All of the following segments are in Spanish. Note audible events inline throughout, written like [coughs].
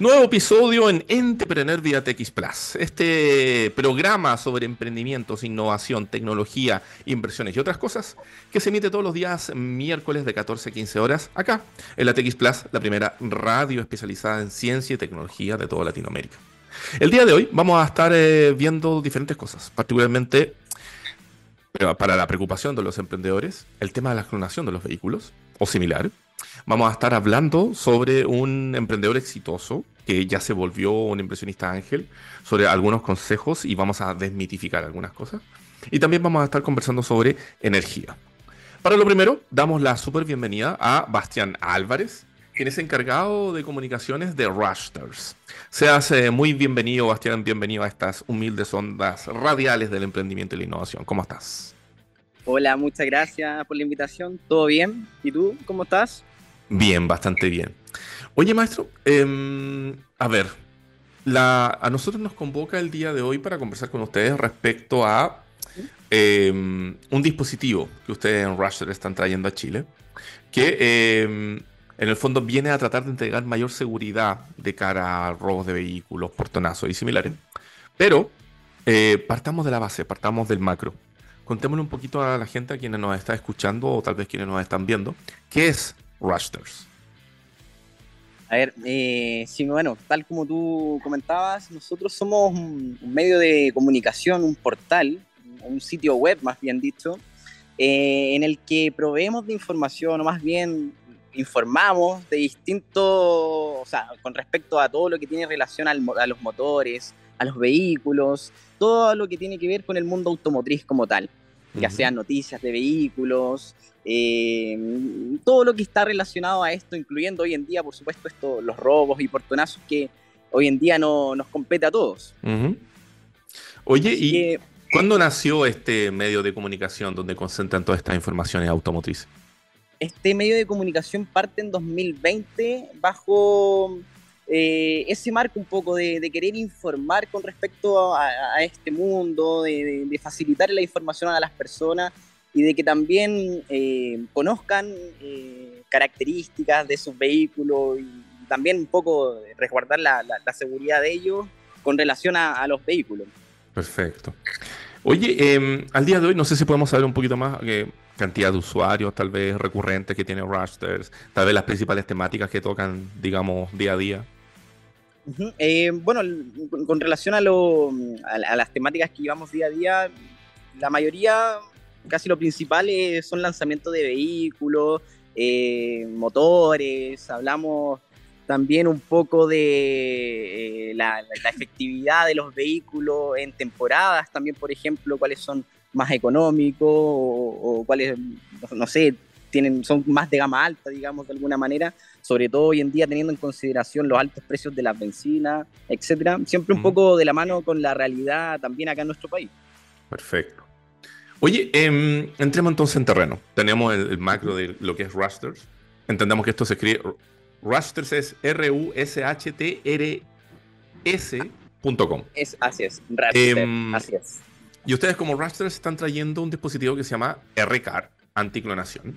Nuevo episodio en Entrepreneur vía TX Plus. Este programa sobre emprendimientos, innovación, tecnología, inversiones y otras cosas que se emite todos los días miércoles de 14 a 15 horas acá en la TX Plus, la primera radio especializada en ciencia y tecnología de toda Latinoamérica. El día de hoy vamos a estar eh, viendo diferentes cosas, particularmente para la preocupación de los emprendedores, el tema de la clonación de los vehículos o similar Vamos a estar hablando sobre un emprendedor exitoso que ya se volvió un impresionista ángel, sobre algunos consejos y vamos a desmitificar algunas cosas. Y también vamos a estar conversando sobre energía. Para lo primero, damos la súper bienvenida a Bastián Álvarez, quien es encargado de comunicaciones de Rushters. Seas muy bienvenido, Bastián, bienvenido a estas humildes ondas radiales del emprendimiento y la innovación. ¿Cómo estás? Hola, muchas gracias por la invitación. ¿Todo bien? ¿Y tú? ¿Cómo estás? Bien, bastante bien. Oye, maestro, em, a ver, a nosotros nos convoca el día de hoy para conversar con ustedes respecto a em, un dispositivo que ustedes en Rusher están trayendo a Chile, que em, en el fondo viene a tratar de entregar mayor seguridad de cara a robos de vehículos, portonazos y similares. Pero eh, partamos de la base, partamos del macro. Contémosle un poquito a la gente, a quienes nos está escuchando o tal vez quienes nos están viendo, qué es Rusters. A ver, eh, sí, bueno, tal como tú comentabas, nosotros somos un, medio de comunicación, un portal, un sitio web más bien dicho, eh, en el que proveemos de información, o más bien informamos de distintos, o sea, con respecto a todo lo que tiene relación a los motores, a los vehículos, todo lo que tiene que ver con el mundo automotriz como tal, ya sean noticias de vehículos, eh, todo lo que está relacionado a esto, incluyendo hoy en día, por supuesto, esto, los robos y portonazos que hoy en día no, nos compete a todos. Oye, ¿y cuándo nació este medio de comunicación donde concentran todas estas informaciones automotrices? Este medio de comunicación parte en 2020 bajo eh, ese marco un poco de, querer informar con respecto a, este mundo, de, facilitar la información a las personas y de que también eh, conozcan eh, características de sus vehículos y también un poco resguardar la, seguridad de ellos con relación a, los vehículos. Perfecto. Oye, em, al día de hoy no sé si podemos saber un poquito más cantidad de usuarios tal vez recurrentes que tiene Rusters, tal vez las principales temáticas que tocan, digamos, día a día. Eh, bueno, con, relación a, lo, a, las temáticas que llevamos día a día, la mayoría casi lo principal son lanzamientos de vehículos, eh, motores, hablamos también un poco de eh, la, efectividad de los vehículos en temporadas, también por ejemplo cuáles son más económicos o, cuáles, no sé, tienen, son más de gama alta, digamos, de alguna manera, sobre todo hoy en día teniendo en consideración los altos precios de las bencinas, etcétera, siempre un poco de la mano con la realidad también acá en nuestro país. Perfecto. Oye, em, entremos entonces en terreno. Tenemos el, macro de lo que es Rusters. Entendemos que esto se escribe. Rusters es R-U-S-H-T-R-S.com. Es, así es, Rusters, em, así es. Y ustedes como Rusters están trayendo un dispositivo que se llama R-Car, anticlonación,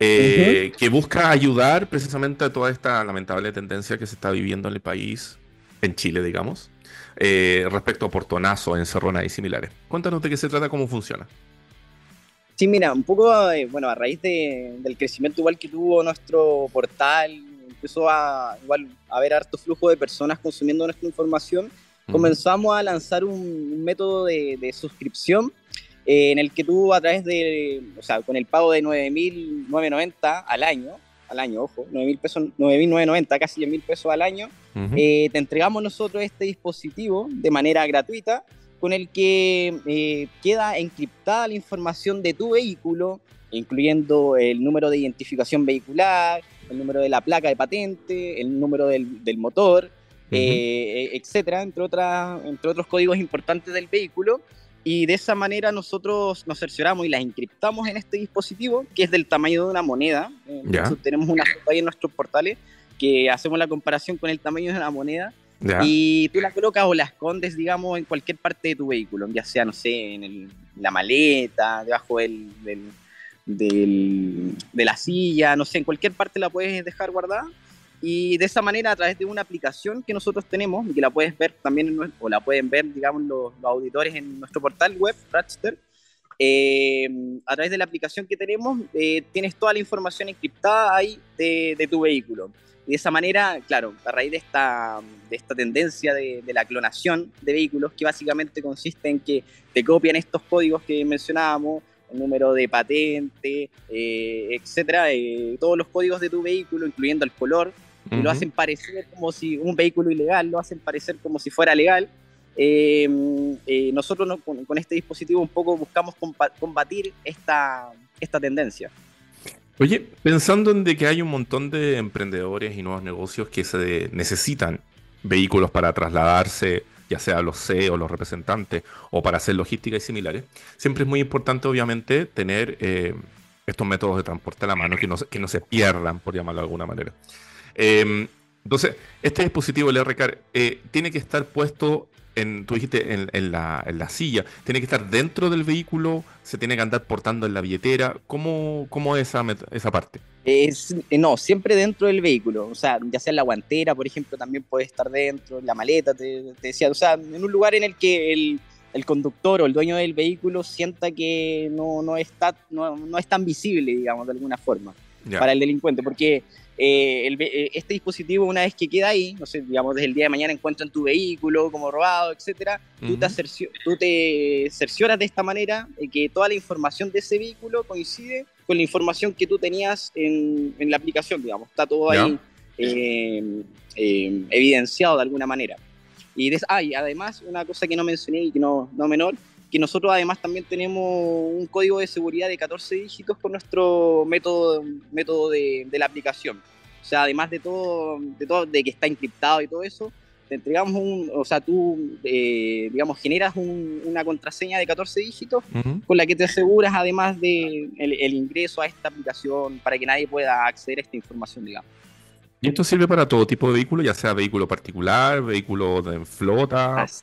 eh, que busca ayudar precisamente a toda esta lamentable tendencia que se está viviendo en el país, en Chile, digamos, eh, respecto a portonazo, encerrona y similares. Cuéntanos de qué se trata, cómo funciona. Sí, mira, un poco, eh, bueno, a raíz del crecimiento igual que tuvo nuestro portal, empezó a igual a haber harto flujo de personas consumiendo nuestra información, comenzamos a lanzar un, método de, suscripción eh, en el que tú a través de, o sea, con el pago de 9.990 al año, al año, ojo, 9.000 pesos, 9.990, casi 10.000 pesos al año, eh, te entregamos nosotros este dispositivo de manera gratuita con el que eh, queda encriptada la información de tu vehículo, incluyendo el número de identificación vehicular, el número de la placa de patente, el número del, del motor, eh, etcétera, entre, otras, entre otros códigos importantes del vehículo. Y de esa manera nosotros nos cercioramos y las encriptamos en este dispositivo, que es del tamaño de una moneda. tenemos una foto ahí en nuestros portales que hacemos la comparación con el tamaño de una moneda. Y tú la colocas o la escondes, digamos, en cualquier parte de tu vehículo, ya sea, no sé, en la maleta, debajo del, del, de la silla, no sé, en cualquier parte la puedes dejar guardada. Y de esa manera, a través de una aplicación que nosotros tenemos y que la puedes ver también, en o la pueden ver, digamos, los, auditores en nuestro portal web, Ratster, eh, a través de la aplicación que tenemos, eh, tienes toda la información encriptada ahí de, de, tu vehículo. Y de esa manera, claro, a raíz de esta, de esta tendencia de, la clonación de vehículos, que básicamente consiste en que te copian estos códigos que mencionábamos, el número de patente, eh, etcétera, todos los códigos de tu vehículo, incluyendo el color, y lo hacen parecer como si un vehículo ilegal, lo hacen parecer como si fuera legal. Em, eh, nosotros con, este dispositivo un poco buscamos combatir esta, esta tendencia. Oye, pensando en de que hay un montón de emprendedores y nuevos negocios que se necesitan vehículos para trasladarse, ya sea los CEO, los representantes, o para hacer logística y similares, siempre es muy importante, obviamente, tener eh, estos métodos de transporte a la mano que no, que no se pierdan, por llamarlo de alguna manera. Em, entonces, este dispositivo, el RCAR, eh, tiene que estar puesto en, tú dijiste, en, la, silla, tiene que estar dentro del vehículo, se tiene que andar portando en la billetera. ¿Cómo, cómo es esa, esa parte? Es, eh, no, siempre dentro del vehículo. O sea, ya sea en la guantera, por ejemplo, también puede estar dentro, en la maleta, te, decía. O sea, en un lugar en el que el, conductor o el dueño del vehículo sienta que no, no, está, no, es tan visible, digamos, de alguna forma, para el delincuente. Porque eh, eh, este dispositivo, una vez que queda ahí, no sé, digamos, desde el día de mañana encuentran tu vehículo como robado, etcétera, tú, te cercioras de esta manera que toda la información de ese vehículo coincide con la información que tú tenías en, la aplicación, digamos, está todo ahí eh, evidenciado de alguna manera. Y, ah, y además, una cosa que no mencioné y que no, no menor, que nosotros además también tenemos un código de seguridad de 14 dígitos con nuestro método, método de, de, la aplicación. O sea, además de todo, de todo, de que está encriptado y todo eso, te entregamos un, o sea, tú, eh, digamos, generas una contraseña de 14 dígitos con la que te aseguras además de el, ingreso a esta aplicación para que nadie pueda acceder a esta información, digamos. ¿Y esto sirve para todo tipo de vehículo, ya sea vehículo particular, vehículo de flota? Así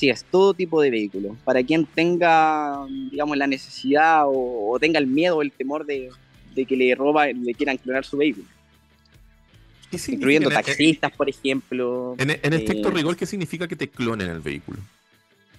es, todo tipo de vehículos. Para quien tenga, digamos, la necesidad o, tenga el miedo o el temor de, que le roba, le quieran clonar su vehículo. Incluyendo taxistas, por ejemplo. En, en estricto eh, rigor, ¿qué significa que te clonen el vehículo?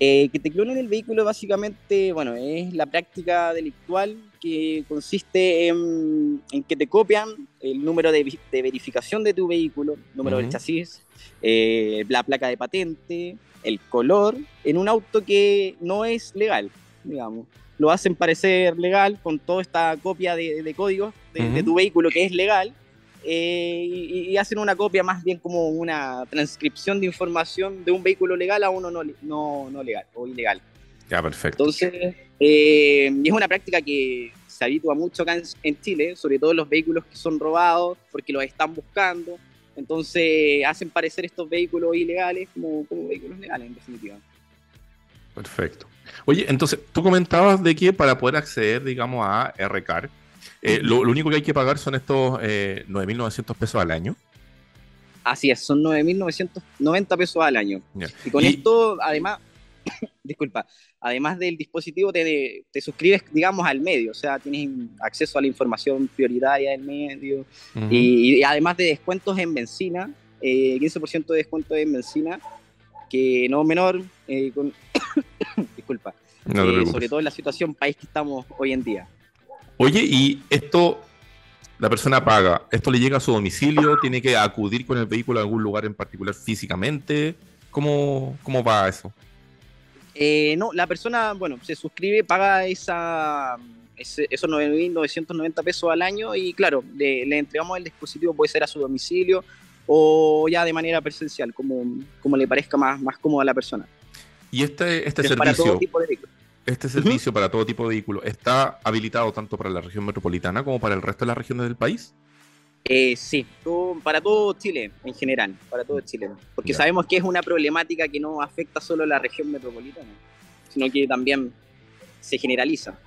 Eh, que te clonen el vehículo básicamente, bueno, es la práctica delictual que consiste en, que te copian el número de, verificación de tu vehículo, número del chasis, eh, la placa de patente, el color en un auto que no es legal, digamos. Lo hacen parecer legal con toda esta copia de, código de, tu vehículo que es legal eh, y, hacen una copia más bien como una transcripción de información de un vehículo legal a uno no, no, no legal o ilegal. Ya, perfecto. Entonces, eh, es una práctica que se habitúa mucho acá en Chile, sobre todo los vehículos que son robados porque los están buscando entonces hacen parecer estos vehículos ilegales como, vehículos legales, en definitiva. Perfecto. Oye, entonces, tú comentabas de que para poder acceder, digamos, a RCAR, eh, lo, único que hay que pagar son estos eh, 9.900 pesos al año. Así es, son 9.990 pesos al año. Y con esto, además, [coughs] disculpa, además del dispositivo te, te, suscribes, digamos, al medio, o sea, tienes acceso a la información prioritaria del medio y, además de descuentos en benzina, 15% eh, de descuento en benzina, que no menor, eh, con, [coughs] disculpa, eh, sobre todo en la situación país que estamos hoy en día. Oye, y esto, la persona paga, ¿esto le llega a su domicilio? ¿Tiene que acudir con el vehículo a algún lugar en particular físicamente? ¿Cómo, cómo va eso? Eh, no, la persona, bueno, se suscribe, paga esa, esos 9.990 pesos al año y claro, le, entregamos el dispositivo, puede ser a su domicilio o ya de manera presencial, como, como le parezca más, más cómodo a la persona. Y este, este servicio, para todo tipo de este servicio para todo tipo de vehículos, ¿está habilitado tanto para la región metropolitana como para el resto de las regiones del país? Eh, sí, para todo Chile en general, para todo Chile. Porque sabemos que es una problemática que no afecta solo a la región metropolitana, sino que también se generaliza.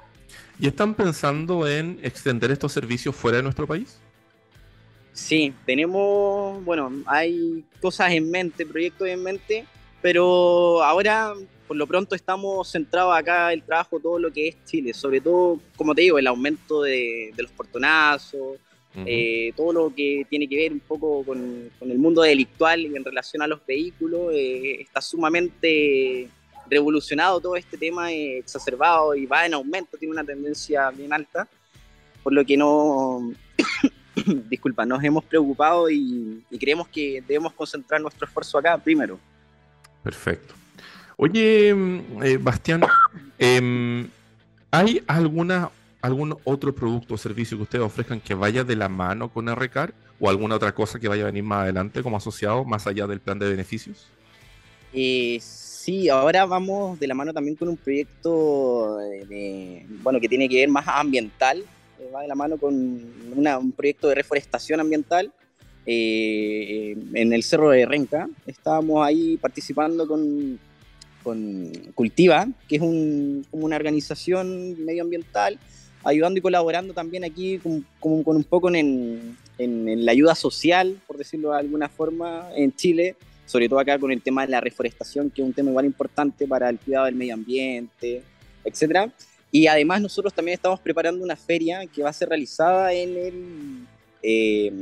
¿Y están pensando en extender estos servicios fuera de nuestro país? Sí, tenemos, bueno, hay cosas en mente, proyectos en mente, pero ahora por lo pronto estamos centrados acá el trabajo, todo lo que es Chile, sobre todo, como te digo, el aumento de, de los portonazos, eh, todo lo que tiene que ver un poco con, el mundo delictual y en relación a los vehículos, eh, está sumamente revolucionado todo este tema, eh, exacerbado y va en aumento, tiene una tendencia bien alta, por lo que no, [coughs] disculpa, nos hemos preocupado y, creemos que debemos concentrar nuestro esfuerzo acá primero. Perfecto. Oye, Bastián, em, ¿hay alguna algún otro producto o servicio que ustedes ofrezcan que vaya de la mano con RCAR o alguna otra cosa que vaya a venir más adelante como asociado, más allá del plan de beneficios? Eh, sí, ahora vamos de la mano también con un proyecto de, bueno, que tiene que ver más ambiental, eh, va de la mano con un proyecto de reforestación ambiental eh, en el Cerro de Renca. Estábamos ahí participando con, con Cultiva, que es un, como una organización medioambiental ayudando y colaborando también aquí con, un poco en, la ayuda social, por decirlo de alguna forma, en Chile, sobre todo acá con el tema de la reforestación, que es un tema igual importante para el cuidado del medio ambiente, etcétera. Y además nosotros también estamos preparando una feria que va a ser realizada en el... Eh,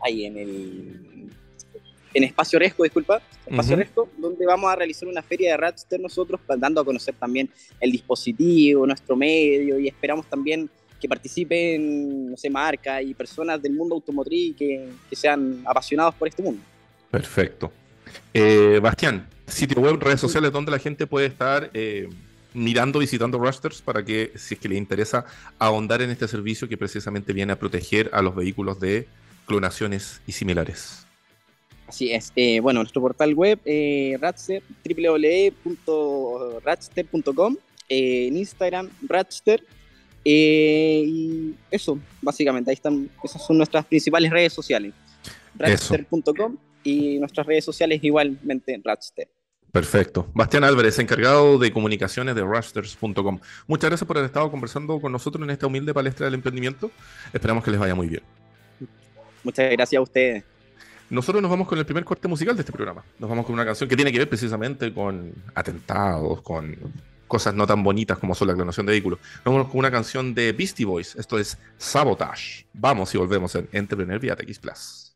ahí, en el en Espacio Resco, disculpa, Espacio Resco, donde vamos a realizar una feria de Ratster nosotros, dando a conocer también el dispositivo, nuestro medio, y esperamos también que participen, no sé, marcas y personas del mundo automotriz que, que sean apasionados por este mundo. Perfecto. Eh, Bastián, sitio web, redes sociales, donde la gente puede estar eh, mirando, visitando Rasters para que, si es que le interesa, ahondar en este servicio que precisamente viene a proteger a los vehículos de clonaciones y similares. Así es. Eh, bueno, nuestro portal web, eh, Ratster, www.ratster.com, eh, en Instagram, Ratster. Eh, y eso, básicamente, ahí están, esas son nuestras principales redes sociales. Ratster.com y nuestras redes sociales igualmente Ratster. Perfecto. Bastián Álvarez, encargado de comunicaciones de Rasters.com. Muchas gracias por haber estado conversando con nosotros en esta humilde palestra del emprendimiento. Esperamos que les vaya muy bien. Muchas gracias a ustedes. Nosotros nos vamos con el primer corte musical de este programa. Nos vamos con una canción que tiene que ver precisamente con atentados, con cosas no tan bonitas como son la clonación de vehículos. Nos vamos con una canción de Beastie Boys. Esto es Sabotage. Vamos y volvemos en Entrepreneur vía TX Plus.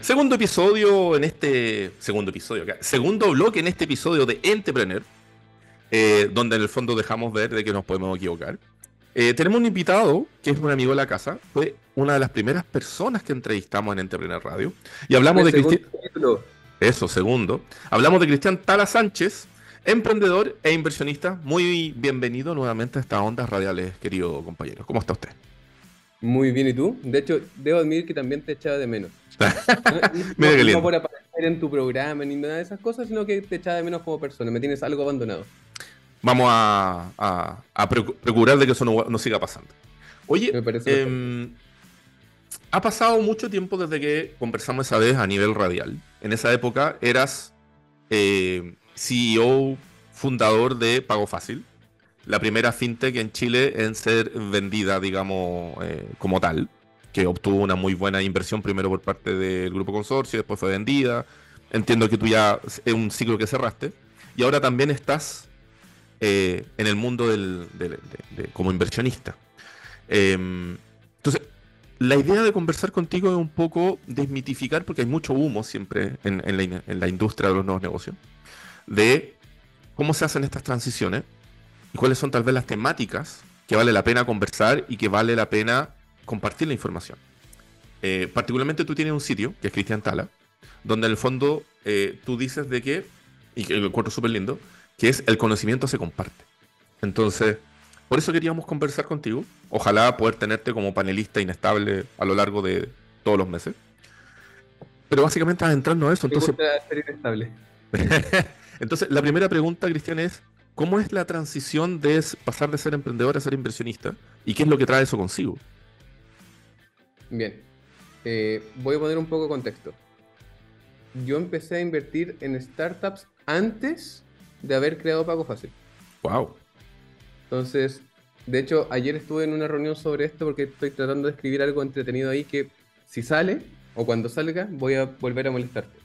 Segundo episodio en este. Segundo episodio, segundo bloque en este episodio de Entrepreneur, eh, donde en el fondo dejamos ver de que nos podemos equivocar. Eh, tenemos un invitado que es un amigo de la casa, fue una de las primeras personas que entrevistamos en Entrepreneur Radio. Y hablamos de Cristian. Eso, segundo. Hablamos de Cristian Tala Sánchez, emprendedor e inversionista. Muy bienvenido nuevamente a estas ondas radiales, querido compañero. ¿Cómo está usted? Muy bien, ¿y tú? De hecho, debo admitir que también te echaba de menos. [laughs] no, no por aparecer en tu programa ni nada de esas cosas, sino que te echaba de menos como persona. Me tienes algo abandonado vamos a, procurar de que eso no, siga pasando. Oye, em, ha pasado mucho tiempo desde que conversamos esa vez a nivel radial. En esa época eras eh, CEO, fundador de Pago Fácil, la primera fintech en Chile en ser vendida, digamos, eh, como tal, que obtuvo una muy buena inversión primero por parte del grupo consorcio, después fue vendida. Entiendo que tú ya es un ciclo que cerraste. Y ahora también estás eh, en el mundo del, como inversionista. Em, entonces, la idea de conversar contigo es un poco desmitificar, porque hay mucho humo siempre en, la, industria de los nuevos negocios, de cómo se hacen estas transiciones y cuáles son tal vez las temáticas que vale la pena conversar y que vale la pena compartir la información. Eh, particularmente tú tienes un sitio, que es Cristian Tala, donde en el fondo eh, tú dices de que, y que lo encuentro súper lindo, que es el conocimiento se comparte. Entonces, por eso queríamos conversar contigo. Ojalá poder tenerte como panelista inestable a lo largo de todos los meses. Pero básicamente adentrarnos a eso. Entonces, [laughs] entonces, la primera pregunta, Cristian, es: ¿cómo es la transición de pasar de ser emprendedor a ser inversionista? ¿Y qué es lo que trae eso consigo? Bien. Eh, voy a poner un poco de contexto. Yo empecé a invertir en startups antes de haber creado Pago Fácil. Wow. Entonces, de hecho, ayer estuve en una reunión sobre esto porque estoy tratando de escribir algo entretenido ahí que si sale o cuando salga voy a volver a molestarte.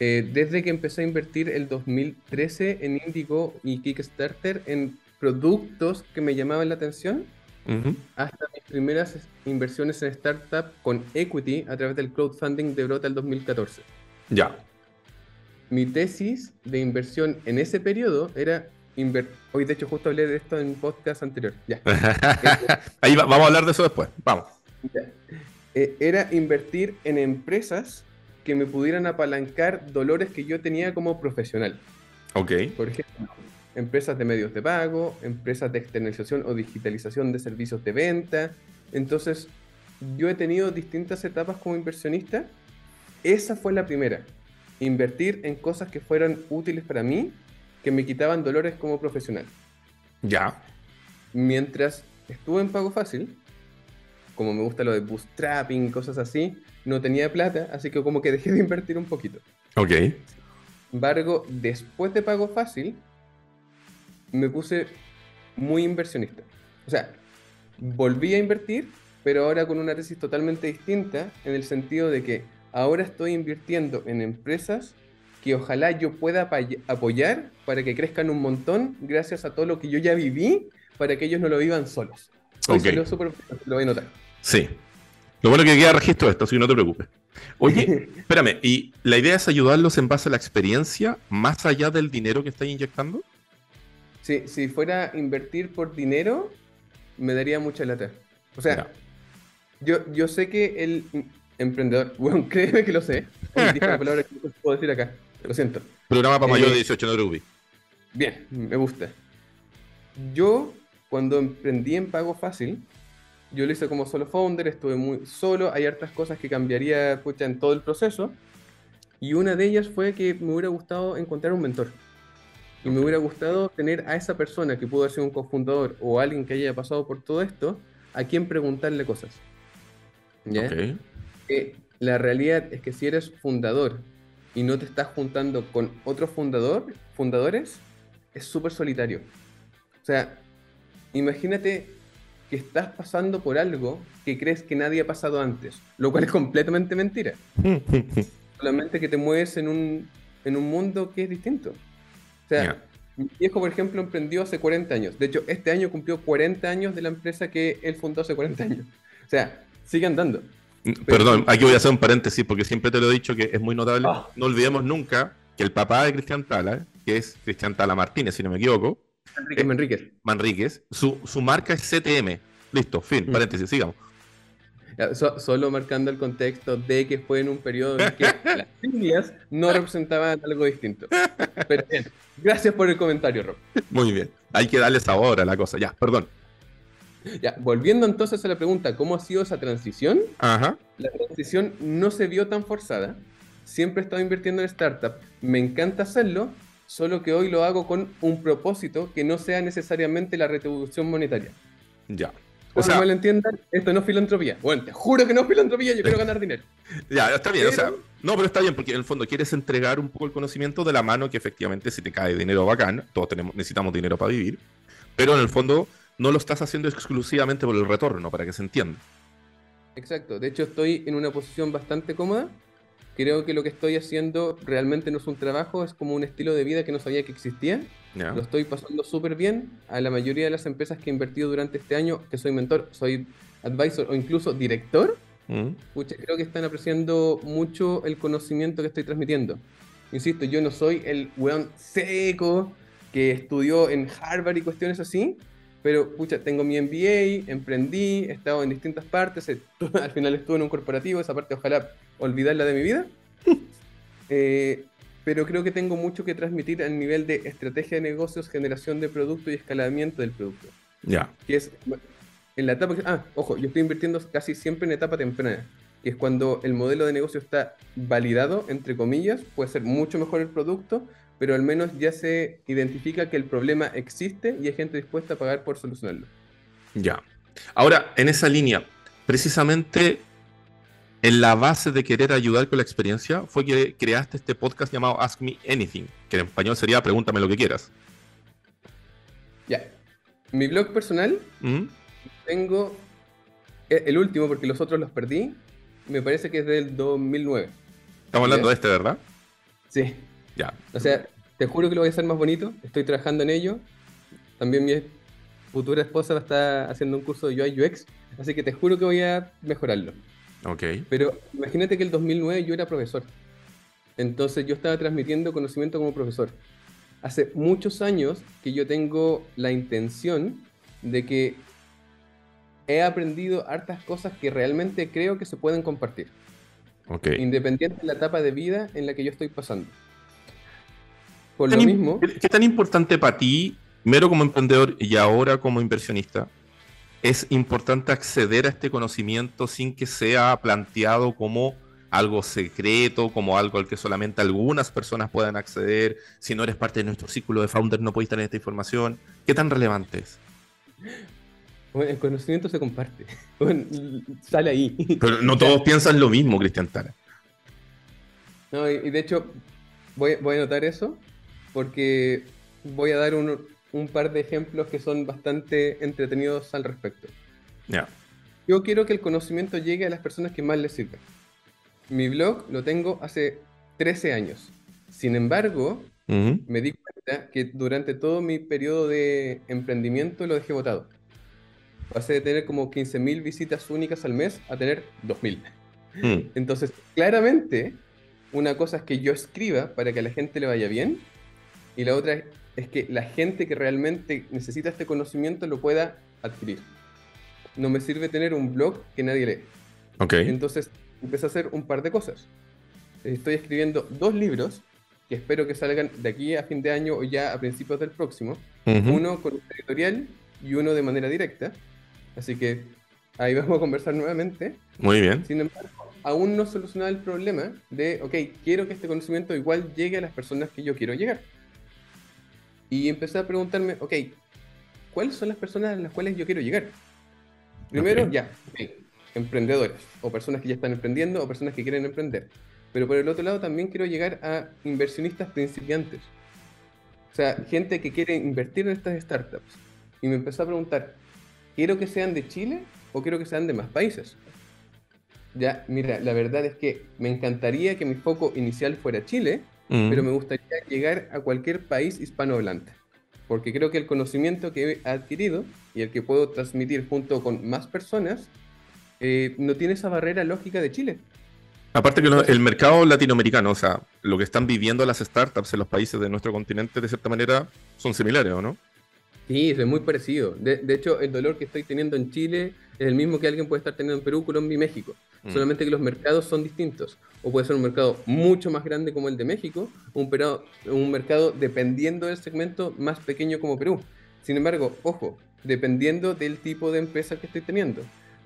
Eh, desde que empecé a invertir el 2013 en Indigo y Kickstarter en productos que me llamaban la atención hasta mis primeras inversiones en startup con equity a través del crowdfunding de Brota el 2014. Ya. Mi tesis de inversión en ese periodo era inver- Hoy, de hecho, justo hablé de esto en un podcast anterior. Ya. [laughs] Ahí va- vamos a hablar de eso después. Vamos. Ya. Eh, era invertir en empresas que me pudieran apalancar dolores que yo tenía como profesional. Ok. Por ejemplo, empresas de medios de pago, empresas de externalización o digitalización de servicios de venta. Entonces, yo he tenido distintas etapas como inversionista. Esa fue la primera. Invertir en cosas que fueran útiles para mí, que me quitaban dolores como profesional. Ya. Mientras estuve en Pago Fácil, como me gusta lo de bootstrapping, cosas así, no tenía plata, así que como que dejé de invertir un poquito. Ok. Sin embargo, después de Pago Fácil, me puse muy inversionista. O sea, volví a invertir, pero ahora con una tesis totalmente distinta, en el sentido de que ahora estoy invirtiendo en empresas que ojalá yo pueda apoyar para que crezcan un montón gracias a todo lo que yo ya viví, para que ellos no lo vivan solos. Hoy Ok. salió súper- lo voy a notar. Sí. Lo bueno que queda registro de esto, así que no te preocupes. Oye, [laughs] espérame, ¿y la idea es ayudarlos en base a la experiencia, más allá del dinero que estáis inyectando? Si, si fuera a invertir por dinero, me daría mucha lata. O sea, yo, yo sé que el emprendedor, [laughs] bueno, créeme que lo sé. Una palabra que puedo decir acá. Lo siento. Programa para mayor de Eh, 18, no preocupes. Bien, me gusta. Yo, cuando emprendí en Pago Fácil, yo lo hice como solo founder, estuve muy solo, hay hartas cosas que cambiaría pucha, en todo el proceso. Y una de ellas fue que me hubiera gustado encontrar un mentor. Y me hubiera gustado tener a esa persona que pudo ser un cofundador o alguien que haya pasado por todo esto, a quien preguntarle cosas. ¿Ya? Ok. Que la realidad es que si eres fundador y no te estás juntando con otros fundador, fundadores, es súper solitario. O sea, imagínate que estás pasando por algo que crees que nadie ha pasado antes, lo cual es completamente mentira. [laughs] Solamente que te mueves en un, en un mundo que es distinto. O sea, mi viejo, por ejemplo, emprendió hace 40 años. De hecho, este año cumplió 40 años de la empresa que él fundó hace 40 años. O sea, sigue andando. Perdón, aquí voy a hacer un paréntesis porque siempre te lo he dicho que es muy notable. Ah. No olvidemos nunca que el papá de Cristian Tala, que es Cristian Tala Martínez, si no me equivoco, Enrique Manríquez. Manríquez, su, su marca es CTM. Listo, fin, Mm. paréntesis, sigamos. So- solo marcando el contexto de que fue en un periodo en que [laughs] las siglas no representaban algo distinto. Pero bien, gracias por el comentario, Rob. Muy bien. Hay que darle sabor a la cosa. Ya, perdón. Ya, volviendo entonces a la pregunta, ¿cómo ha sido esa transición? Ajá. La transición no se vio tan forzada. Siempre he estado invirtiendo en startup. Me encanta hacerlo, solo que hoy lo hago con un propósito que no sea necesariamente la retribución monetaria. Ya. O sea, me lo entiendan, esto no es filantropía. Bueno, te juro que no es filantropía, yo quiero ganar dinero. [laughs] ya, está bien. O sea, Pero- no, pero está bien porque en el fondo quieres entregar un poco el conocimiento de la mano que efectivamente si te cae dinero bacán, todos tenemos, necesitamos dinero para vivir, pero en el fondo no lo estás haciendo exclusivamente por el retorno, para que se entienda. Exacto, de hecho estoy en una posición bastante cómoda. Creo que lo que estoy haciendo realmente no es un trabajo, es como un estilo de vida que no sabía que existía. Lo estoy pasando súper bien. A la mayoría de las empresas que he invertido durante este año, que soy mentor, soy advisor o incluso director, Mm. pucha, creo que están apreciando mucho el conocimiento que estoy transmitiendo. Insisto, yo no soy el weón seco que estudió en Harvard y cuestiones así, pero pucha, tengo mi MBA, emprendí, he estado en distintas partes, he- [laughs] al final estuve en un corporativo, esa parte ojalá olvidarla de mi vida. [laughs] Eh, pero creo que tengo mucho que transmitir al nivel de estrategia de negocios, generación de producto y escalamiento del producto Ya. que es en la etapa, ah, ojo, yo estoy invirtiendo casi siempre en etapa temprana, que es cuando el modelo de negocio está validado, entre comillas, puede ser mucho mejor el producto, pero al menos ya se identifica que el problema existe y hay gente dispuesta a pagar por solucionarlo. Ya. Ahora, en esa línea, precisamente en la base de querer ayudar con la experiencia, fue que creaste este podcast llamado Ask Me Anything, que en español sería Pregúntame lo que quieras. Ya. Mi blog personal, ¿Mm? tengo eh, el último porque los otros los perdí, me parece que es del 2009. Estamos hablando Ya. de este, ¿verdad? Sí. Ya. O sea, te juro que lo voy a hacer más bonito, estoy trabajando en ello. también mi futura esposa está haciendo un curso de UI UX, así que te juro que voy a mejorarlo. Ok. Pero imagínate que el 2009 yo era profesor. Entonces yo estaba transmitiendo conocimiento como profesor. Hace muchos años que yo tengo la intención de que he aprendido hartas cosas que realmente creo que se pueden compartir. Okay. Independiente de la etapa de vida en la que yo estoy pasando. Por lo mismo. ¿Qué tan importante para ti, mero como emprendedor y ahora como inversionista, es importante acceder a este conocimiento sin que sea planteado como algo secreto, como algo al que solamente algunas personas puedan acceder. Si no eres parte de nuestro círculo de founders, no puedes tener esta información. ¿Qué tan relevante es? Bueno, el conocimiento se comparte. [laughs] sale ahí. Pero no todos piensan lo mismo, Cristian Tara. No, y, de hecho, voy, voy, a notar eso porque voy a dar un, un, par de ejemplos que son bastante entretenidos al respecto. Ya. Yo quiero que el conocimiento llegue a las personas que más les sirva. Mi blog lo tengo hace 13 años. Sin embargo, me di cuenta que durante todo mi periodo de emprendimiento lo dejé votado. Pasé de tener como 15.000 visitas únicas al mes a tener 2.000. Mm. Entonces, claramente, una cosa es que yo escriba para que a la gente le vaya bien y la otra es que la gente que realmente necesita este conocimiento lo pueda adquirir. No me sirve tener un blog que nadie lee. Okay. Entonces, empecé a hacer un par de cosas. Estoy escribiendo dos libros que espero que salgan de aquí a fin de año o ya a principios del próximo. Uno con un editorial y uno de manera directa. Así que ahí [laughs] vamos a conversar nuevamente. Muy bien. Sin embargo, aún no solucionado el problema de, ok, quiero que este conocimiento igual llegue a las personas que yo quiero llegar. Y empecé a preguntarme, ok, ¿cuáles son las personas a las cuales yo quiero llegar? Primero, ya, emprendedores, o personas que ya están emprendiendo, o personas que quieren emprender. Pero por el otro lado también quiero llegar a inversionistas principiantes. O sea, gente que quiere invertir en estas startups. Y me empezó a preguntar, ¿quiero que sean de Chile o quiero que sean de más países? Ya, mira, la verdad es que me encantaría que mi foco inicial fuera Chile, mm. pero me gustaría llegar a cualquier país hispanohablante. Porque creo que el conocimiento que he adquirido y el que puedo transmitir junto con más personas eh, no tiene esa barrera lógica de Chile. Aparte que el mercado latinoamericano, o sea, lo que están viviendo las startups en los países de nuestro continente, de cierta manera, son similares, ¿o no? Sí, es muy parecido. De, hecho, el dolor que estoy teniendo en Chile es el mismo que alguien puede estar teniendo en Perú, Colombia y México. Mm. Solamente que los mercados son distintos. O puede ser un mercado mucho más grande como el de México, un, un mercado dependiendo del segmento más pequeño como Perú. Sin embargo, ojo, dependiendo del tipo de empresa que estoy teniendo.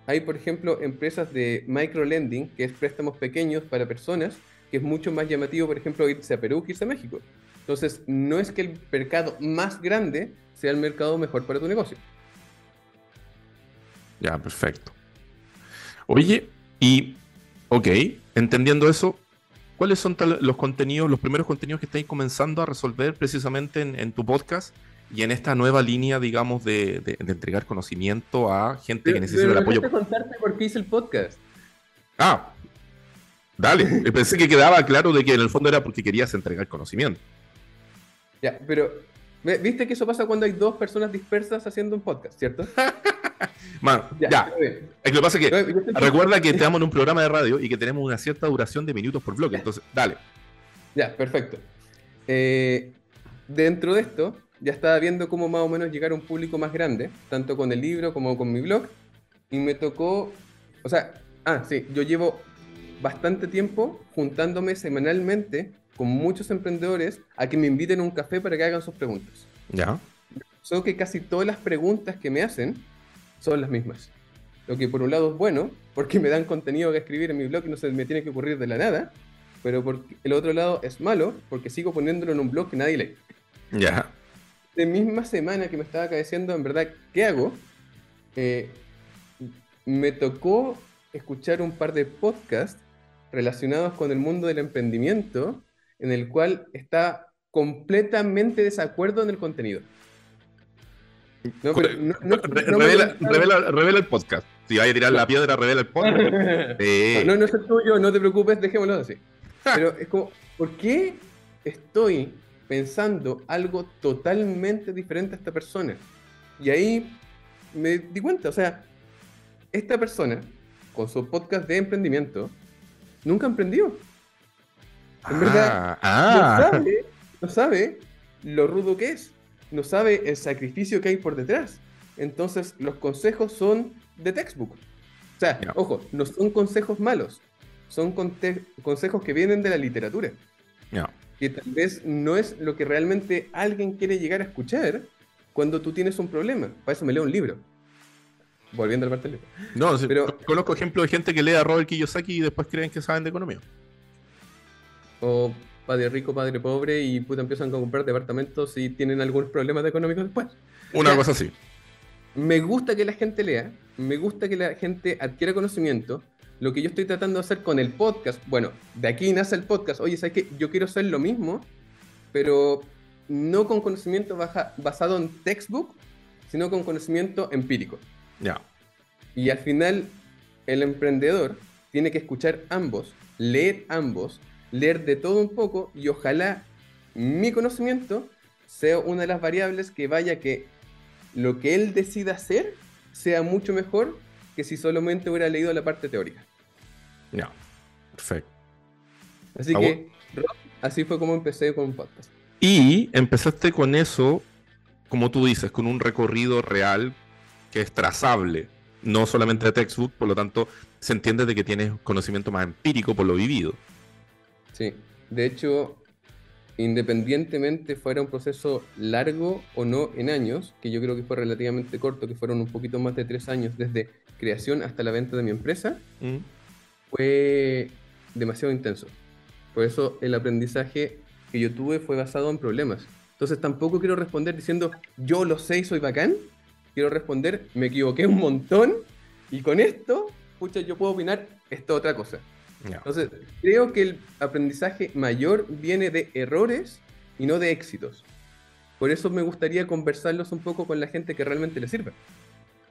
Hay, por ejemplo, empresas de microlending, que es préstamos pequeños para personas, que es mucho más llamativo, por ejemplo, irse a Perú que irse a México. Entonces, no es que el mercado más grande sea el mercado mejor para tu negocio. Ya, perfecto. Oye, y, ok, entendiendo eso, ¿cuáles son los contenidos, los primeros contenidos que estáis comenzando a resolver precisamente en tu podcast? y en esta nueva línea, digamos, de, de, entregar conocimiento a gente que necesita el apoyo. contarte por qué hice el podcast. Ah, dale. Pensé que quedaba claro de que en el fondo era porque querías entregar conocimiento. Ya, pero viste que eso pasa cuando hay dos personas dispersas haciendo un podcast, ¿cierto? [laughs] Man, ya. Es que lo que pasa es que recuerda que [laughs] estamos en un programa de radio y que tenemos una cierta duración de minutos por bloque, entonces, dale. Ya, perfecto. Eh, dentro de esto, ya estaba viendo cómo más o menos llegar a un público más grande, tanto con el libro como con mi blog, y me tocó, o sea, ah, sí, yo llevo bastante tiempo juntándome semanalmente con muchos emprendedores a que me inviten a un café para que hagan sus preguntas. Ya. Solo que casi todas las preguntas que me hacen son las mismas. Lo que por un lado es bueno, porque me dan contenido que escribir en mi blog y no se me tiene que ocurrir de la nada, pero por el otro lado es malo, porque sigo poniéndolo en un blog que nadie lee. Ya de misma semana que me estaba cabeceando, en verdad, ¿qué hago? Eh, me tocó escuchar un par de podcasts relacionados con el mundo del emprendimiento, en el cual está completamente desacuerdo en el contenido. revela, el podcast. Si vaya a tirar la piedra, revela el podcast. [laughs] No, no es el tuyo, no te preocupes, dejémoslo así. Pero es como, ¿por qué estoy pensando algo totalmente diferente a esta persona. Y ahí me di cuenta, o sea, esta persona, con su podcast de emprendimiento, nunca emprendió. En verdad, ah. no, sabe, no sabe lo rudo que es, no sabe el sacrificio que hay por detrás. Entonces, los consejos son de textbook. O sea, Ya. ojo, no son consejos malos, son consejos que vienen de la literatura, que tal vez no es lo que realmente alguien quiere llegar a escuchar cuando tú tienes un problema. Para eso me leo un libro. Volviendo al parte del libro. No, Pero- con- conozco ejemplos de gente que lee a Robert Kiyosaki y después creen que saben de economía. O padre rico, padre pobre, y puta empiezan a comprar departamentos y tienen algunos problemas económicos después. Una cosa así. Me gusta que la gente lea, me gusta que la gente adquiera conocimiento. Lo que yo estoy tratando de hacer con el podcast, bueno, de aquí nace el podcast. Oye, ¿sabes qué? Yo quiero hacer lo mismo, pero no con conocimiento baja- basado en textbook, sino con conocimiento empírico. Ya. Y al final, el emprendedor tiene que escuchar ambos, leer ambos, leer de todo un poco y ojalá mi conocimiento sea una de las variables que vaya que lo que él decida hacer sea mucho mejor que si solamente hubiera leído la parte teórica. Ya. Perfecto. Así Ah, que, Rob, así fue como empecé con un podcast. Y empezaste con eso, como tú dices, con un recorrido real que es trazable, no solamente de textbook, por lo tanto, se entiende de que tienes conocimiento más empírico por lo vivido. Sí, de hecho, independientemente fuera un proceso largo o no en años, que yo creo que fue relativamente corto, que fueron un poquito más de tres años desde creación hasta la venta de mi empresa, Mm. fue demasiado intenso. Por eso el aprendizaje que yo tuve fue basado en problemas. Entonces tampoco quiero responder diciendo yo lo sé y soy bacán. Quiero responder me equivoqué un montón y con esto, pucha, yo puedo opinar esto otra cosa. Entonces, creo que el aprendizaje mayor viene de errores y no de éxitos. Por eso me gustaría conversarlos un poco con la gente que realmente le sirve.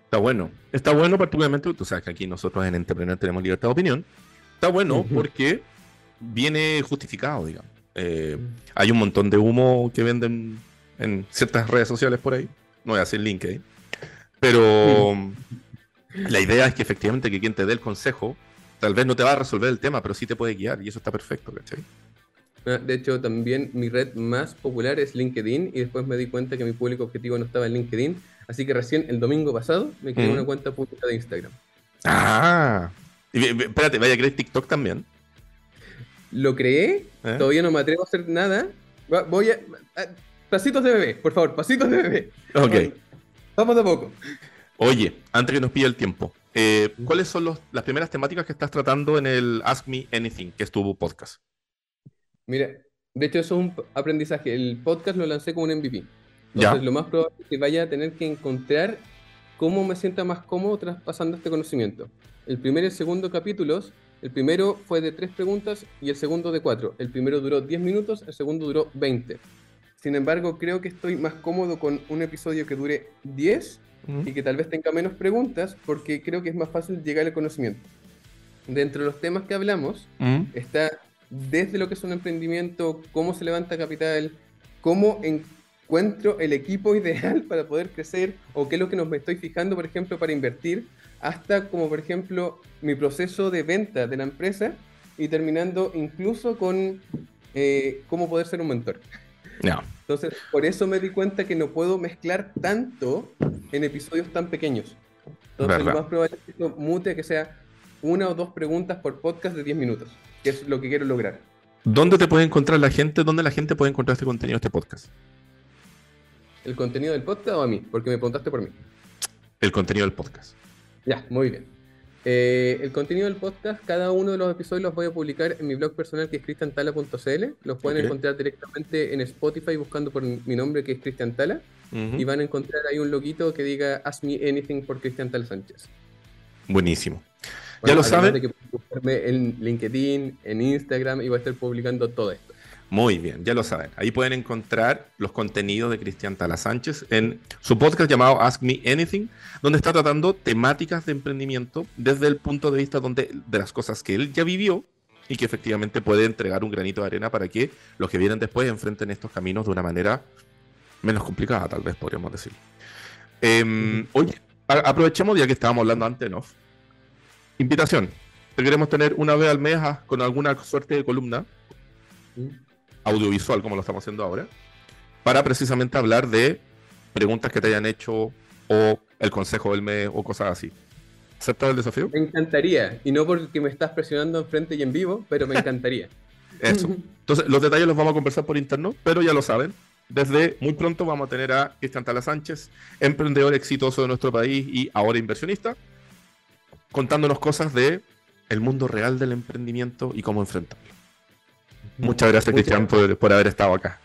Está bueno. Está bueno particularmente, tú sabes que aquí nosotros en Entrepreneur tenemos libertad de opinión. Está bueno Ujú. porque viene justificado, digamos. Eh, hay un montón de humo que venden en ciertas redes sociales por ahí. No voy a decir LinkedIn. Pero la idea es que efectivamente que quien te dé el consejo, tal vez no te va a resolver el tema, pero sí te puede guiar y eso está perfecto, ¿cachai? Ah, De hecho, también mi red más popular es LinkedIn y después me di cuenta que mi público objetivo no estaba en LinkedIn. Así que recién el domingo pasado me creé Ujú. una cuenta pública de Instagram. Ah. Y, espérate, vaya a creer TikTok también. Lo creé, ¿Eh? todavía no me atrevo a hacer nada. Voy a... Pasitos de bebé, por favor, pasitos de bebé. Ok. Vamos de a poco. Oye, antes que nos pille el tiempo, eh, ¿cuáles son los- las primeras temáticas que estás tratando en el Ask Me Anything, que es tu podcast? Mira, de hecho eso es un aprendizaje. El podcast lo lancé como un MVP. Ya. Entonces lo más probable es que vaya a tener que encontrar cómo me sienta más cómodo traspasando este conocimiento. El primer y el segundo capítulos, el primero fue de tres preguntas y el segundo de cuatro. El primero duró 10 minutos, el segundo duró 20. Sin embargo, creo que estoy más cómodo con un episodio que dure 10 y que tal vez tenga menos preguntas porque creo que es más fácil llegar al conocimiento. Dentro de los temas que hablamos, Mm. está desde lo que es un emprendimiento, cómo se levanta capital, cómo encuentro el equipo [laughs] ideal para poder crecer o qué es lo que nos me estoy fijando, por ejemplo, para invertir, hasta como por ejemplo mi proceso de venta de la empresa y terminando incluso con eh, cómo poder ser un mentor. [laughs] Ya. Entonces, por eso me di cuenta que no puedo mezclar tanto en episodios tan pequeños. Entonces, Verdad. lo más probable es que esto mute a que sea una o dos preguntas por podcast de 10 minutos, que es lo que quiero lograr. ¿Dónde te puede encontrar la gente? ¿Dónde la gente puede encontrar este contenido, este podcast? ¿El contenido del podcast o a mí? Porque me preguntaste por mí. El contenido del podcast. Ya, muy bien. Eh, el contenido del podcast, cada uno de los episodios los voy a publicar en mi blog personal que es cristiantala.cl. Los pueden encontrar directamente en Spotify buscando por mi nombre que es Cristian Tala. Y van a encontrar ahí un loguito que diga Ask Me Anything por Cristian Tala Sánchez. Buenísimo. Bueno, lo saben. que buscarme en LinkedIn, en Instagram y voy a estar publicando todo esto. Muy bien, ya lo saben. Ahí pueden encontrar los contenidos de Cristian Tala Sánchez en su podcast llamado Ask Me Anything, donde está tratando temáticas de emprendimiento desde el punto de vista donde, de las cosas que él ya vivió y que efectivamente puede entregar un granito de arena para que los que vienen después enfrenten estos caminos de una manera menos complicada, tal vez podríamos decir. Em, oye, aprovechemos ya que estábamos hablando antes, ¿no? Invitación. Te queremos tener una vez al mes ah, con alguna suerte de columna audiovisual, como lo estamos haciendo ahora, para precisamente hablar de preguntas que te hayan hecho o el consejo del mes o cosas así. ¿Aceptas el desafío? Me encantaría, y no porque me estás presionando enfrente y en vivo, pero me encantaría. [laughs] Eso. Entonces, los detalles los vamos a conversar por interno, pero ya lo saben. Desde muy pronto vamos a tener a Cristian Tala Sánchez, emprendedor exitoso de nuestro país y ahora inversionista, contándonos cosas de el mundo real del emprendimiento y cómo enfrentarlo. Muchas gracias, Cristian, por, por haber estado acá.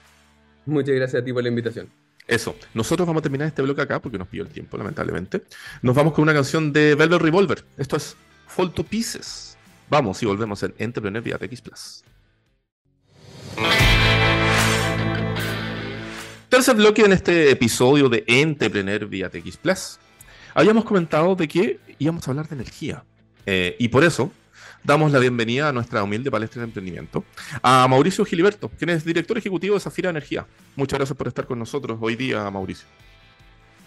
Muchas gracias a ti por la invitación. Eso. Nosotros vamos a terminar este bloque acá porque nos pidió el tiempo, lamentablemente. Nos vamos con una canción de Velvet Revolver. Esto es Fall to Pieces. Vamos y volvemos en Entrepreneur vía TX Plus. Tercer bloque en este episodio de Entrepreneur vía TX Plus. Habíamos comentado de que íbamos a hablar de energía. Eh, y por eso damos la bienvenida a nuestra humilde palestra de emprendimiento, a Mauricio Giliberto, quien es director ejecutivo de Zafira Energía. Muchas gracias por estar con nosotros hoy día, Mauricio.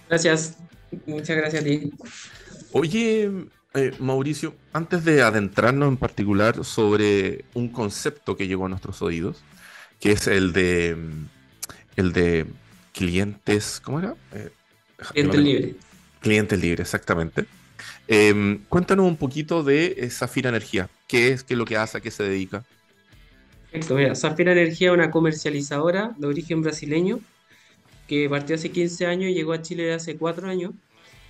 Gracias, muchas gracias a ti. Oye, eh, Mauricio, antes de adentrarnos en particular sobre un concepto que llegó a nuestros oídos, que es el de el de clientes, ¿cómo era? Eh, clientes libres. Clientes libres, exactamente. Em, cuéntanos un poquito de Zafira Energía. ¿Qué es? ¿Qué es lo que hace? ¿A qué se dedica? Perfecto, mira, Zafira Energía es una comercializadora de origen brasileño que partió hace 15 años y llegó a Chile hace 4 años.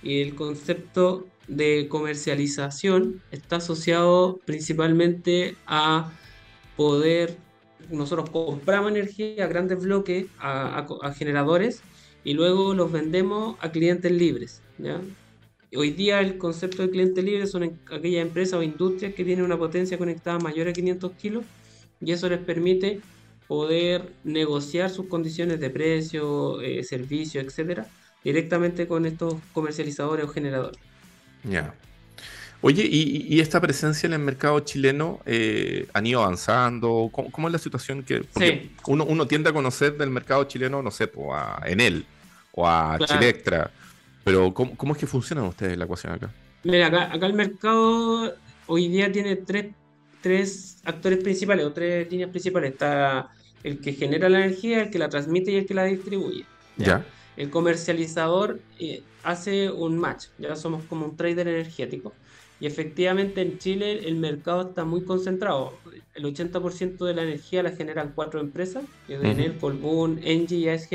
Y el concepto de comercialización está asociado principalmente a poder, nosotros compramos energía a grandes bloques, a, generadores, y luego los vendemos a clientes libres. Hoy día el concepto de cliente libre son aquellas empresas o industrias que tienen una potencia conectada mayor a 500 kilos y eso les permite poder negociar sus condiciones de precio, eh, servicio, etcétera, directamente con estos comercializadores o generadores. Ya. Oye, ¿y, esta presencia en el mercado chileno eh, han ido avanzando? ¿Cómo, es la situación que uno, uno, tiende a conocer del mercado chileno, no sé, a Enel o a Chilectra? Pero, ¿cómo, es que funcionan ustedes la ecuación acá? Mira, acá, acá el mercado hoy día tiene tres, tres actores principales o tres líneas principales. Está el que genera la energía, el que la transmite y el que la distribuye. ¿ya? El comercializador eh, hace un match, ya somos como un trader energético. Y efectivamente en Chile el mercado está muy concentrado. El 80% de la energía la generan cuatro empresas, que es Enel, Colbún, Engie y AES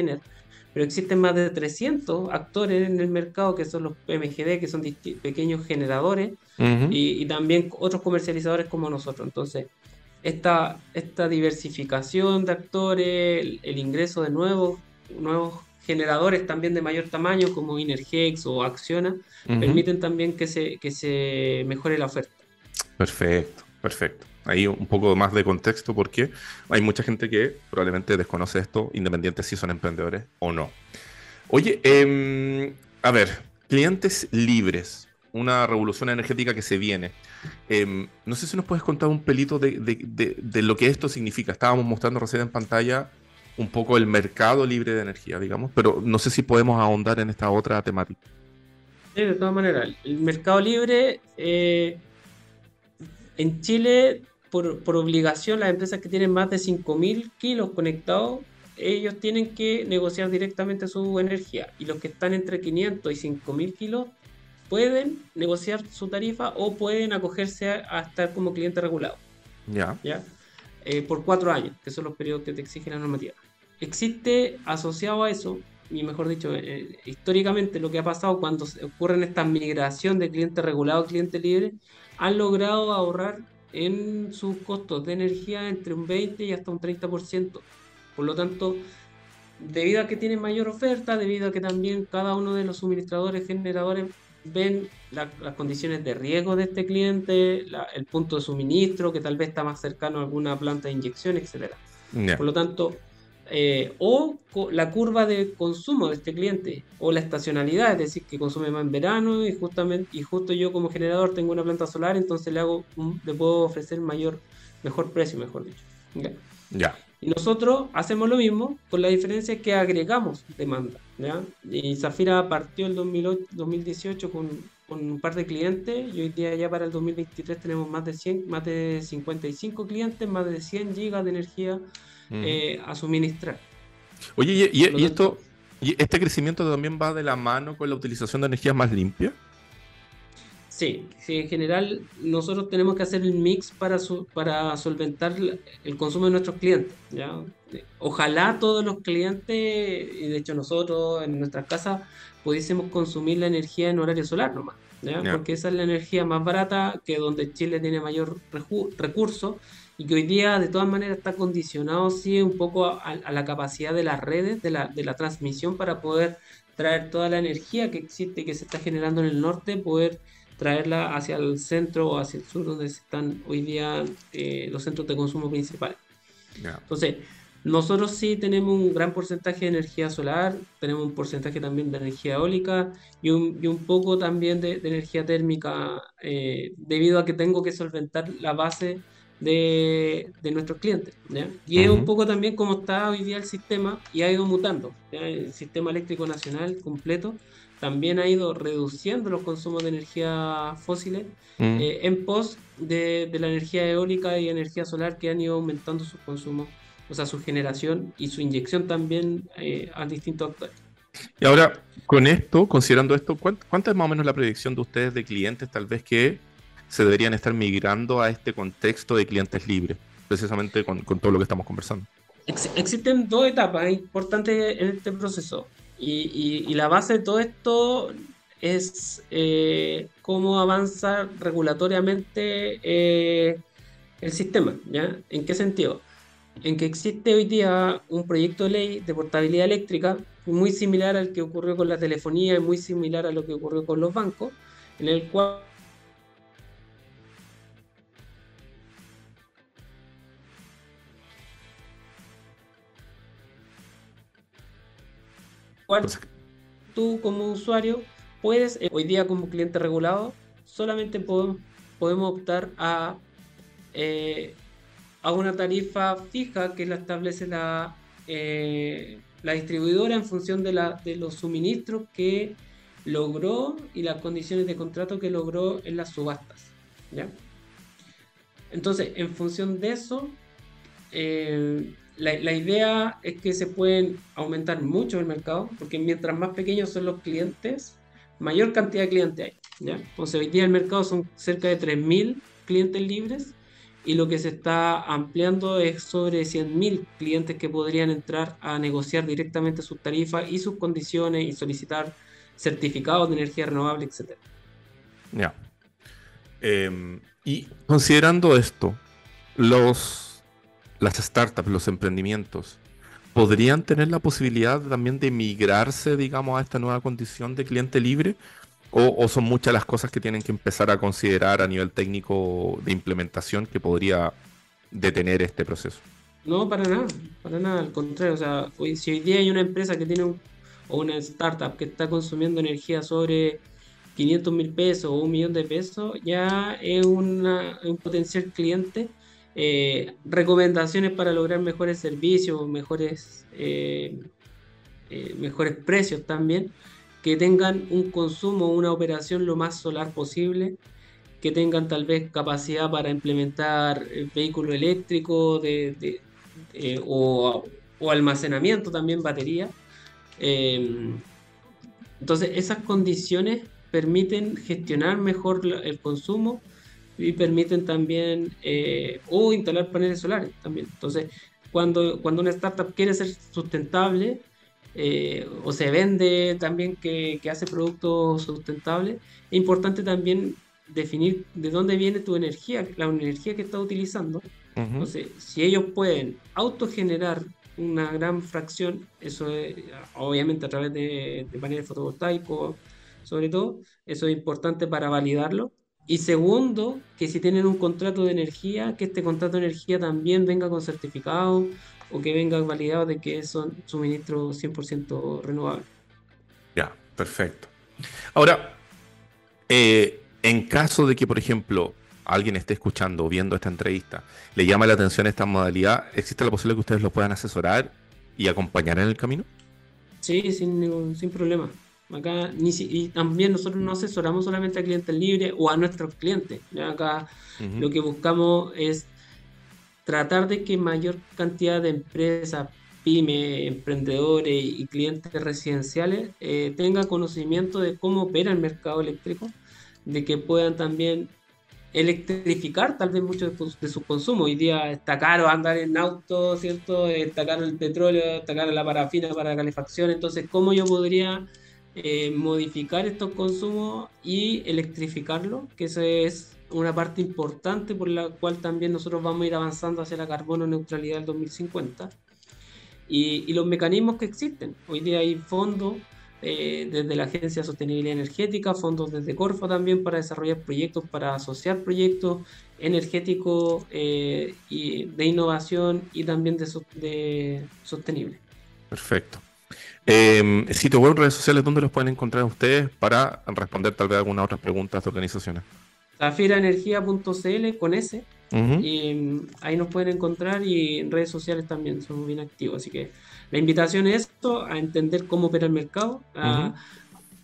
pero existen más de 300 actores en el mercado que son los PMGD, que son pequeños generadores, y, también otros comercializadores como nosotros. Entonces, esta, esta diversificación de actores, el, ingreso de nuevos, nuevos generadores también de mayor tamaño, como Inergex o Acciona, permiten también que se, que se mejore la oferta. Perfecto, perfecto ahí un poco más de contexto porque hay mucha gente que probablemente desconoce esto, independiente si son emprendedores o no. Oye, em, a ver, clientes libres, una revolución energética que se viene. Em, no sé si nos puedes contar un pelito de, lo que esto significa. Estábamos mostrando recién en pantalla un poco el mercado libre de energía, digamos, pero no sé si podemos ahondar en esta otra temática. Sí, de todas maneras, el mercado libre eh, en Chile por, por, obligación, las empresas que tienen más de 5.000 kilos conectados, ellos tienen que negociar directamente su energía. Y los que están entre 500 y 5.000 kilos pueden negociar su tarifa o pueden acogerse a, estar como cliente regulado. Ya. ¿Ya? Eh, por cuatro años, que son los periodos que te exige la normativa. Existe asociado a eso, y mejor dicho, eh, históricamente lo que ha pasado cuando ocurre esta migración de cliente regulado a cliente libre, han logrado ahorrar en sus costos de energía entre un 20 y hasta un 30%. Por lo tanto, debido a que tienen mayor oferta, debido a que también cada uno de los suministradores generadores ven las condiciones de riesgo de este cliente, el punto de suministro, que tal vez está más cercano a alguna planta de inyección, etc. Por lo tanto, eh, o la curva de consumo de este cliente o la estacionalidad, es decir, que consume más en verano y justamente y justo yo como generador tengo una planta solar, entonces le hago le puedo ofrecer mayor mejor precio, mejor dicho. ¿ya? Y nosotros hacemos lo mismo con la diferencia que agregamos demanda. ¿ya? Y Zafira partió el 2018 con, con, un par de clientes y hoy día ya para el 2023 tenemos más de 100, más de 55 clientes, más de 100 gigas de energía eh, a suministrar. Oye, y, esto, ¿y este crecimiento también va de la mano con la utilización de energías más limpias? Sí, sí, en general nosotros tenemos que hacer el mix para, para solventar el consumo de nuestros clientes. ¿ya? Ojalá todos los clientes, y de hecho nosotros en nuestras casas, pudiésemos consumir la energía en horario solar nomás. ¿ya? Porque esa es la energía más barata, que donde Chile tiene mayor recurso y que hoy día de todas maneras está condicionado sí un poco a, la capacidad de las redes, de la, de la, transmisión para poder traer toda la energía que existe, que se está generando en el norte, poder traerla hacia el centro o hacia el sur donde están hoy día eh, los centros de consumo principales. Entonces, nosotros sí tenemos un gran porcentaje de energía solar, tenemos un porcentaje también de energía eólica y un, y un poco también de, energía térmica, eh, debido a que tengo que solventar la base de, nuestros clientes. Y es un poco también como está hoy día el sistema y ha ido mutando. El sistema eléctrico nacional completo también ha ido reduciendo los consumos de energía fósiles eh, en pos de, la energía eólica y energía solar que han ido aumentando su consumo, o sea, su generación y su inyección también eh, a distintos actores. Y ahora, con esto, considerando esto, ¿cuánta es más o menos la predicción de ustedes de clientes tal vez que se deberían estar migrando a este contexto de clientes libres, precisamente con, todo lo que estamos conversando. existen dos etapas importantes en este proceso y, la base de todo esto es eh, cómo avanza regulatoriamente eh, el sistema. ¿ya? ¿En qué sentido? En que existe hoy día un proyecto de ley de portabilidad eléctrica muy similar al que ocurrió con la telefonía y muy similar a lo que ocurrió con los bancos, en el cual cual tú como usuario puedes, eh, hoy día como cliente regulado, solamente podemos, podemos optar a, eh, a una tarifa fija que la establece la, eh, la distribuidora en función de, la, de los suministros que logró y las condiciones de contrato que logró en las subastas. ¿ya? Entonces, en función de eso, la, idea es que se pueden aumentar mucho el mercado, porque mientras más pequeños son los clientes, mayor cantidad de clientes hay. Entonces, hoy día el mercado son cerca de 3.000 clientes libres y lo que se está ampliando es sobre 100.000 clientes que podrían entrar a negociar directamente sus tarifas y sus condiciones y solicitar certificados de energía renovable, etc. Ya. Em, y considerando esto, los las startups, los emprendimientos, podrían tener la posibilidad también de migrarse, digamos, a esta nueva condición de cliente libre? ¿O, son muchas las cosas que tienen que empezar a considerar a nivel técnico de implementación que podría detener este proceso? No, para nada, para nada, al contrario. O sea, hoy, si hoy día hay una empresa que tiene o una startup que está consumiendo energía sobre 500 mil pesos o un millón de pesos, ya es una, un potencial cliente eh, recomendaciones para lograr mejores servicios, mejores, eh, eh, mejores precios también, que tengan un consumo, una operación lo más solar posible, que tengan tal vez capacidad para implementar vehículo eléctrico de, o, almacenamiento también, batería. entonces, esas condiciones permiten gestionar mejor el consumo y permiten también eh, o instalar paneles solares también. Entonces, cuando, cuando una startup quiere ser sustentable eh, o se vende también que, que, hace productos sustentables, es importante también definir de dónde viene tu energía, la energía que estás utilizando. Entonces, si ellos pueden autogenerar una gran fracción, eso es obviamente a través de, de paneles fotovoltaicos, sobre todo, eso es importante para validarlo y segundo, que si tienen un contrato de energía, que este contrato de energía también venga con certificado o que venga validado de que son suministros 100% renovables. Ya, perfecto. Ahora, eh, en caso de que, por ejemplo, alguien esté escuchando o viendo esta entrevista, le llama la atención esta modalidad, ¿existe la posibilidad que ustedes lo puedan asesorar y acompañar en el camino? Sí, sin, sin problema. Acá ni y también nosotros no asesoramos solamente a clientes libres o a nuestros clientes. Acá lo que buscamos es tratar de que mayor cantidad de empresas, pymes, emprendedores y clientes residenciales eh, tengan conocimiento de cómo opera el mercado eléctrico, de que puedan también electrificar tal vez mucho de, su consumo. Hoy día está caro andar en auto, ¿cierto? Está caro el petróleo, está caro la parafina para la calefacción. Entonces, ¿cómo yo podría eh, modificar estos consumos y electrificarlo, que esa es una parte importante por la cual también nosotros vamos a ir avanzando hacia la carbono neutralidad del 2050. Y, los mecanismos que existen. Hoy día hay fondos eh, desde la Agencia de Sostenibilidad Energética, fondos desde Corfo también para desarrollar proyectos, para asociar proyectos energéticos eh, y de innovación y también de, de sostenible. Perfecto. Eh, sitio web, redes sociales, ¿dónde los pueden encontrar ustedes para responder tal vez algunas otras preguntas de organizaciones? Zafiraenergia.cl con S. Y mm, ahí nos pueden encontrar y en redes sociales también somos bien activos. Así que la invitación es esto, a entender cómo opera el mercado, a,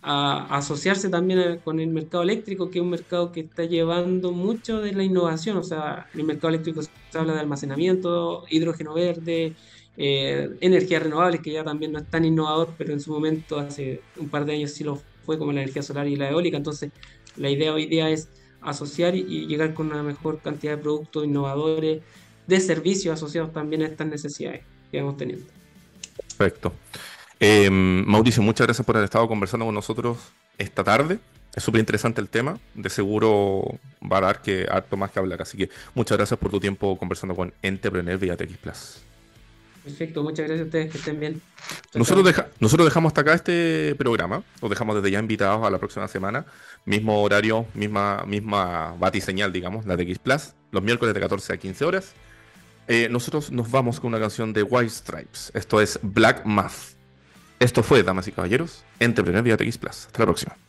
asociarse también con el mercado eléctrico, que es un mercado que está llevando mucho de la innovación. O sea, en el mercado eléctrico se habla de almacenamiento, hidrógeno verde, eh, energías renovables, que ya también no es tan innovador, pero en su momento, hace un par de años sí lo fue, como la energía solar y la eólica. Entonces, la idea hoy día es asociar y, llegar con una mejor cantidad de productos innovadores, de servicios asociados también a estas necesidades que vamos teniendo. Perfecto. Eh, Mauricio, muchas gracias por haber estado conversando con nosotros esta tarde. Es súper interesante el tema. De seguro va a dar que harto más que hablar. Así que muchas gracias por tu tiempo conversando con Entrepreneur vía TX Plus. Perfecto, muchas gracias a ustedes, que estén bien. nosotros, nosotros dejamos hasta acá este programa, los dejamos desde ya invitados a la próxima semana, mismo horario, misma, misma batiseñal, digamos, la de X Plus, los miércoles de 14 a 15 horas. Eh, nosotros nos vamos con una canción de White Stripes, esto es Black Math. Esto fue, damas y caballeros, Entrepreneur vía TX Plus. Hasta la próxima.